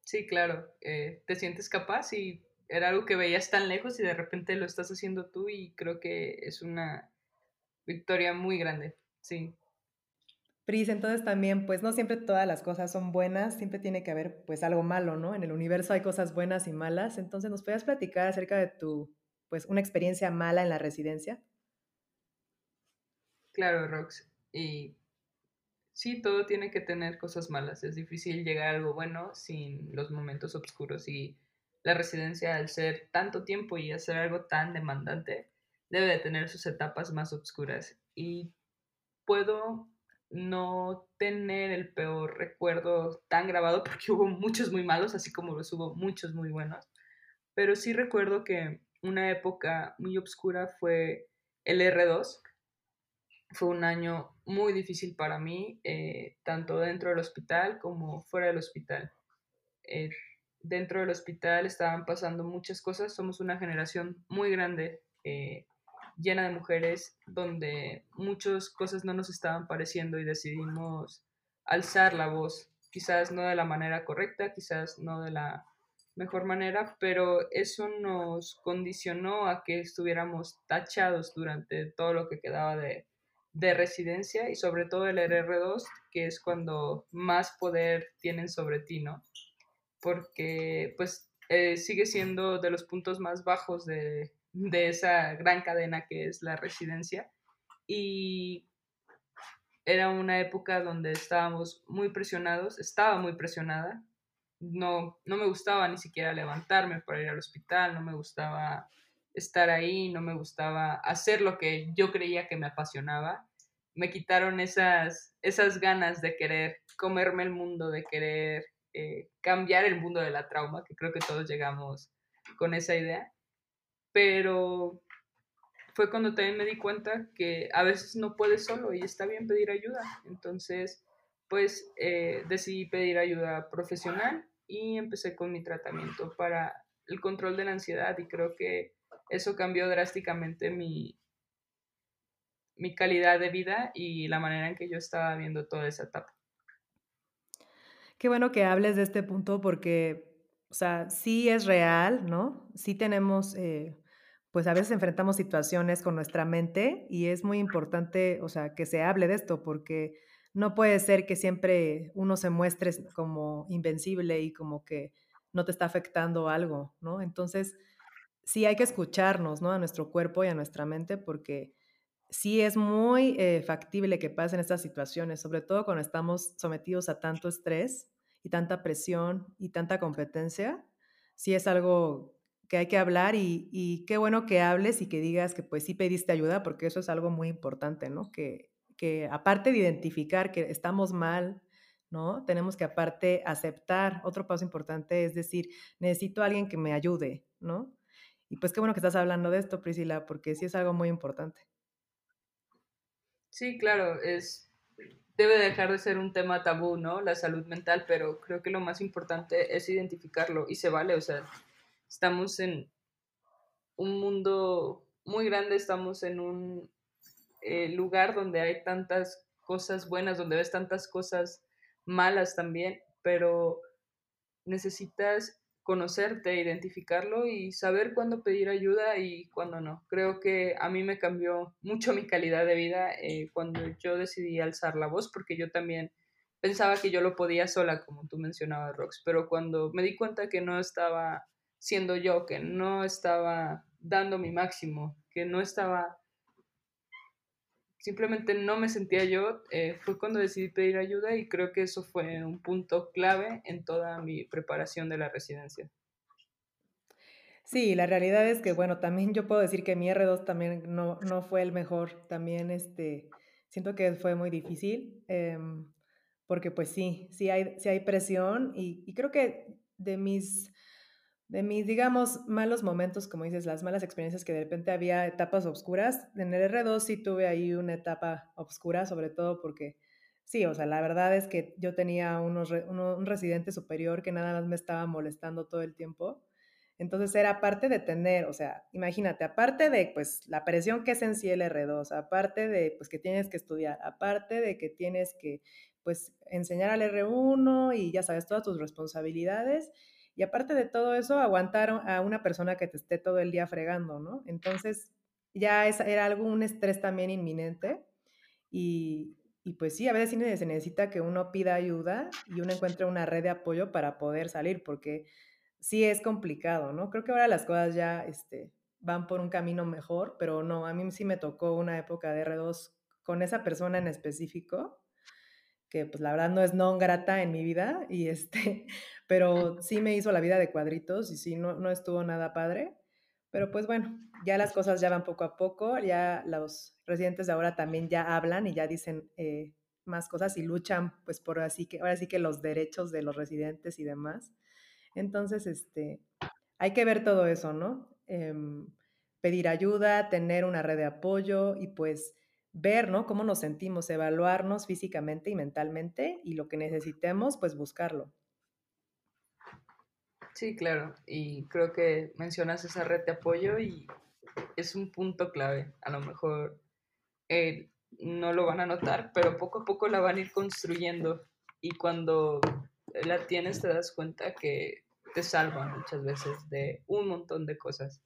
Sí, claro, eh, te sientes capaz y era algo que veías tan lejos y de repente lo estás haciendo tú y creo que es una victoria muy grande, sí. Pris, entonces también, pues no siempre todas las cosas son buenas, siempre tiene que haber pues algo malo, ¿no? En el universo hay cosas buenas y malas, entonces nos puedes platicar acerca de tu, pues una experiencia mala en la residencia. Claro, Rox, y sí, todo tiene que tener cosas malas, es difícil llegar a algo bueno sin los momentos oscuros y la residencia al ser tanto tiempo y hacer algo tan demandante debe de tener sus etapas más oscuras y puedo no tener el peor recuerdo tan grabado porque hubo muchos muy malos, así como los hubo muchos muy buenos. Pero sí recuerdo que una época muy oscura fue el R2. Fue un año muy difícil para mí, eh, tanto dentro del hospital como fuera del hospital. Eh, dentro del hospital estaban pasando muchas cosas. Somos una generación muy grande eh, llena de mujeres donde muchas cosas no nos estaban pareciendo y decidimos alzar la voz, quizás no de la manera correcta, quizás no de la mejor manera, pero eso nos condicionó a que estuviéramos tachados durante todo lo que quedaba de, de residencia y sobre todo el RR2, que es cuando más poder tienen sobre ti, ¿no? Porque pues eh, sigue siendo de los puntos más bajos de, de esa gran cadena que es la residencia. Y era una época donde estábamos muy presionados, estaba muy presionada. No, no me gustaba ni siquiera levantarme para ir al hospital, no me gustaba estar ahí, no me gustaba hacer lo que yo creía que me apasionaba. Me quitaron esas, esas ganas de querer comerme el mundo, de querer eh, cambiar el mundo de la trauma, que creo que todos llegamos con esa idea pero fue cuando también me di cuenta que a veces no puedes solo y está bien pedir ayuda. Entonces, pues eh, decidí pedir ayuda profesional y empecé con mi tratamiento para el control de la ansiedad y creo que eso cambió drásticamente mi, mi calidad de vida y la manera en que yo estaba viendo toda esa etapa. Qué bueno que hables de este punto porque, o sea, sí es real, ¿no? Sí tenemos eh, pues a veces enfrentamos situaciones con nuestra mente y es muy importante, o sea, que se hable de esto porque no puede ser que siempre uno se muestre como invencible y como que no te está afectando algo, ¿no? Entonces, sí hay que escucharnos, ¿no? A nuestro cuerpo y a nuestra mente porque sí es muy eh, factible que pasen estas situaciones, sobre todo cuando estamos sometidos a tanto estrés y tanta presión y tanta competencia. Sí es algo que hay que hablar y, qué bueno que hables y que digas que pues sí pediste ayuda, porque eso es algo muy importante, ¿no? Que, que aparte de identificar que estamos mal, ¿no? Tenemos que aparte aceptar, otro paso importante es decir, necesito a alguien que me ayude, ¿no? Y pues qué bueno que estás hablando de esto, Priscila, porque sí es algo muy importante. Sí, claro, es debe dejar de ser un tema tabú, ¿no? La salud mental, pero creo que lo más importante es identificarlo y se vale, o sea, estamos en un mundo muy grande, estamos en un eh, lugar donde hay tantas cosas buenas, donde ves tantas cosas malas también, pero necesitas conocerte, identificarlo y saber cuándo pedir ayuda y cuándo no. Creo que a mí me cambió mucho mi calidad de vida eh, cuando yo decidí alzar la voz, porque yo también pensaba que yo lo podía sola, como tú mencionabas, Rox, pero cuando me di cuenta que no estaba siendo yo, que no estaba dando mi máximo, que no estaba, simplemente no me sentía yo, eh, fue cuando decidí pedir ayuda y creo que eso fue un punto clave en toda mi preparación de la residencia. Sí, la realidad es que, bueno, también yo puedo decir que mi R2 también no, no fue el mejor, también este, siento que fue muy difícil, em, porque pues sí, sí hay, sí hay presión y, y creo que de mis de mis, digamos, malos momentos, como dices, las malas experiencias que de repente había etapas oscuras. En el R2 sí tuve ahí una etapa oscura, sobre todo porque, sí, o sea, la verdad es que yo tenía unos, un residente superior que nada más me estaba molestando todo el tiempo. Entonces era aparte de tener, o sea, imagínate, aparte de pues la presión que es en sí el R2, aparte de pues que tienes que estudiar, aparte de que tienes que pues enseñar al R1 y ya sabes, todas tus responsabilidades. Y aparte de todo eso, aguantar a una persona que te esté todo el día fregando, ¿no? Entonces, ya es, era algo, un estrés también inminente. Y, y pues sí, a veces sí se necesita que uno pida ayuda y uno encuentre una red de apoyo para poder salir, porque sí es complicado, ¿no? Creo que ahora las cosas ya este, van por un camino mejor, pero no, a mí sí me tocó una época de R2 con esa persona en específico, que pues la verdad no es no grata en mi vida, y este, pero sí me hizo la vida de cuadritos y sí, no, no estuvo nada padre. Pero pues bueno, ya las cosas ya van poco a poco, ya los residentes de ahora también ya hablan y ya dicen eh, más cosas y luchan pues por así que, ahora sí que los derechos de los residentes y demás. Entonces, este, hay que ver todo eso, ¿no? Em, pedir ayuda, tener una red de apoyo y pues ver, ¿no? Cómo nos sentimos, evaluarnos físicamente y mentalmente y lo que necesitemos, pues buscarlo. Sí, claro. Y creo que mencionas esa red de apoyo y es un punto clave. A lo mejor eh, no lo van a notar, pero poco a poco la van a ir construyendo. Y cuando la tienes te das cuenta que te salva muchas veces de un montón de cosas.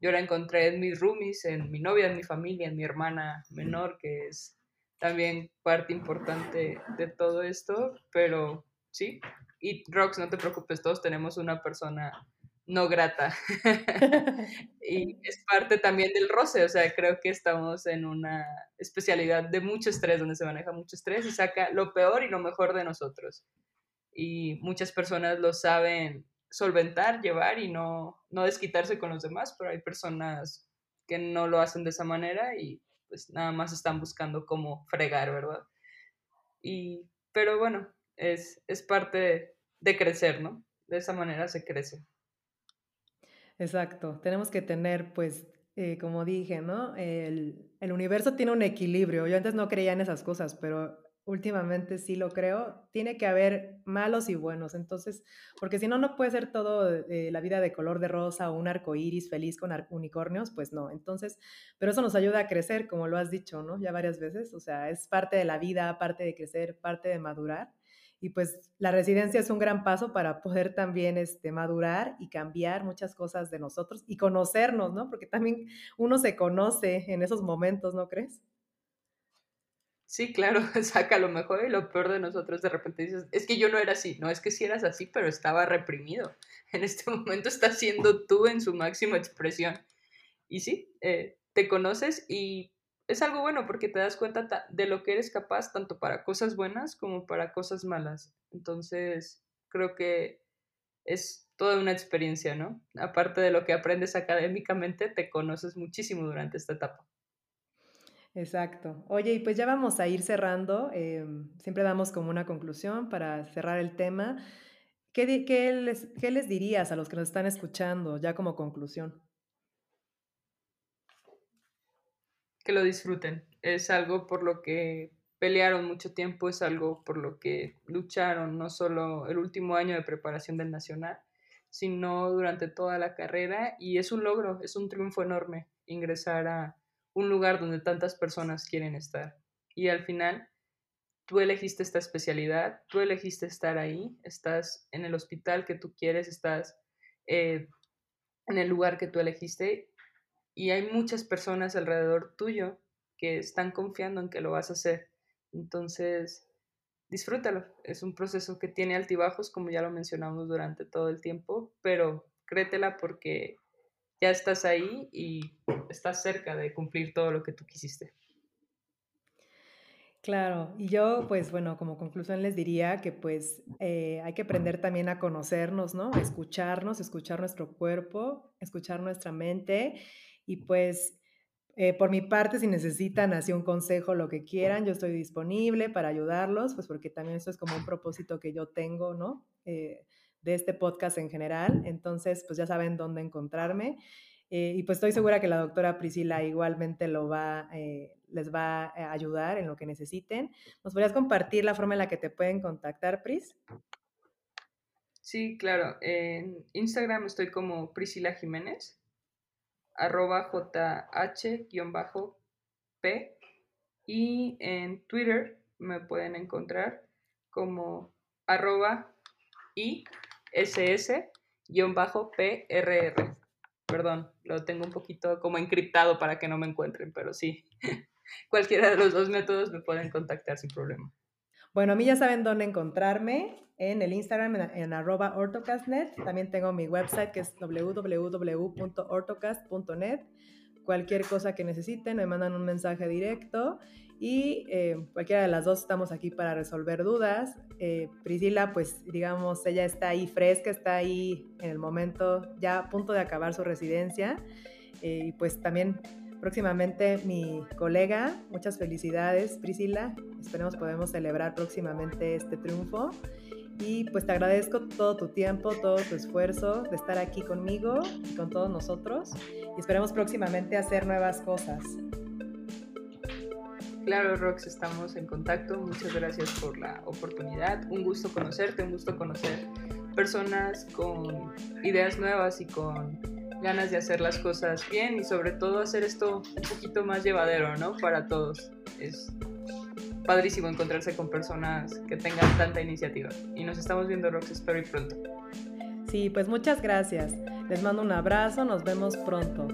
Yo la encontré en mis roomies, en mi novia, en mi familia, en mi hermana menor, que es también parte importante de todo esto, pero sí, y Rox, no te preocupes, todos tenemos una persona no grata. <laughs> y es parte también del roce, o sea, creo que estamos en una especialidad de mucho estrés, donde se maneja mucho estrés y saca lo peor y lo mejor de nosotros. Y muchas personas lo saben solventar, llevar y no, no desquitarse con los demás, pero hay personas que no lo hacen de esa manera y pues nada más están buscando cómo fregar, ¿verdad? Y, pero bueno, es, es parte de, crecer, ¿no? De esa manera se crece. Exacto, tenemos que tener, pues, eh, como dije, ¿no? El, universo tiene un equilibrio. Yo antes no creía en esas cosas, pero últimamente sí lo creo. Tiene que haber malos y buenos. Entonces, porque si no, no puede ser todo eh, la vida de color de rosa o un arco iris feliz con unicornios, pues no. Entonces, pero eso nos ayuda a crecer, como lo has dicho, ¿no? Ya varias veces. O sea, es parte de la vida, parte de crecer, parte de madurar. Y pues la residencia es un gran paso para poder también este, madurar y cambiar muchas cosas de nosotros y conocernos, ¿no? Porque también uno se conoce en esos momentos, ¿no crees? Sí, claro, <laughs> saca lo mejor y lo peor de nosotros. De repente dices, es que yo no era así. No, es que sí eras así, pero estaba reprimido. <laughs> En este momento estás siendo tú en su máxima expresión. Y sí, eh, te conoces y es algo bueno porque te das cuenta de lo que eres capaz tanto para cosas buenas como para cosas malas. Entonces, creo que es toda una experiencia, ¿no? Aparte de lo que aprendes académicamente, te conoces muchísimo durante esta etapa. Exacto. Oye, y pues ya vamos a ir cerrando. Em, siempre damos como una conclusión para cerrar el tema. ¿Qué, qué, les, ¿Qué les dirías a los que nos están escuchando ya como conclusión? Que lo disfruten. Es algo por lo que pelearon mucho tiempo, es algo por lo que lucharon, no solo el último año de preparación del Nacional, sino durante toda la carrera y es un logro, es un triunfo enorme ingresar a un lugar donde tantas personas quieren estar. Y al final, tú elegiste esta especialidad, tú elegiste estar ahí, estás en el hospital que tú quieres, estás eh, en el lugar que tú elegiste y hay muchas personas alrededor tuyo que están confiando en que lo vas a hacer. Entonces, disfrútalo. Es un proceso que tiene altibajos, como ya lo mencionamos durante todo el tiempo, pero créetela porque ya estás ahí y estás cerca de cumplir todo lo que tú quisiste. Claro, y yo pues bueno, como conclusión les diría que pues eh, hay que aprender también a conocernos, ¿no? Escucharnos, escuchar nuestro cuerpo, escuchar nuestra mente y pues, eh, por mi parte, si necesitan así un consejo, lo que quieran, yo estoy disponible para ayudarlos, pues porque también eso es como un propósito que yo tengo, ¿no? Eh, de este podcast en general. Entonces, pues ya saben dónde encontrarme. Eh, y pues estoy segura que la doctora Priscila igualmente lo va, les va a ayudar en lo que necesiten. ¿Nos podrías compartir la forma en la que te pueden contactar, Pris? Sí, claro. En Instagram estoy como Priscila Jiménez arroba jh-p y en Twitter me pueden encontrar como arroba ISS-PRR. Perdón, lo tengo un poquito como encriptado para que no me encuentren, pero sí. <laughs> Cualquiera de los dos métodos me pueden contactar sin problema. Bueno, a mí ya saben dónde encontrarme en el Instagram en, arroba ortocastnet. También tengo mi website que es www.ortocast.net. Cualquier cosa que necesiten me mandan un mensaje directo y eh, cualquiera de las dos estamos aquí para resolver dudas. Eh, Priscila, pues digamos, ella está ahí fresca, está ahí en el momento ya a punto de acabar su residencia eh, y pues también próximamente mi colega. Muchas felicidades, Priscila. Esperemos podemos celebrar próximamente este triunfo. Y pues te agradezco todo tu tiempo, todo tu esfuerzo de estar aquí conmigo y con todos nosotros. Y esperemos próximamente hacer nuevas cosas. Claro, Rox, estamos en contacto. Muchas gracias por la oportunidad. Un gusto conocerte, un gusto conocer personas con ideas nuevas y con ganas de hacer las cosas bien y sobre todo hacer esto un poquito más llevadero, ¿no? Para todos. Es padrísimo encontrarse con personas que tengan tanta iniciativa. Y nos estamos viendo, Rox, espero y pronto. Sí, pues muchas gracias. Les mando un abrazo, nos vemos pronto.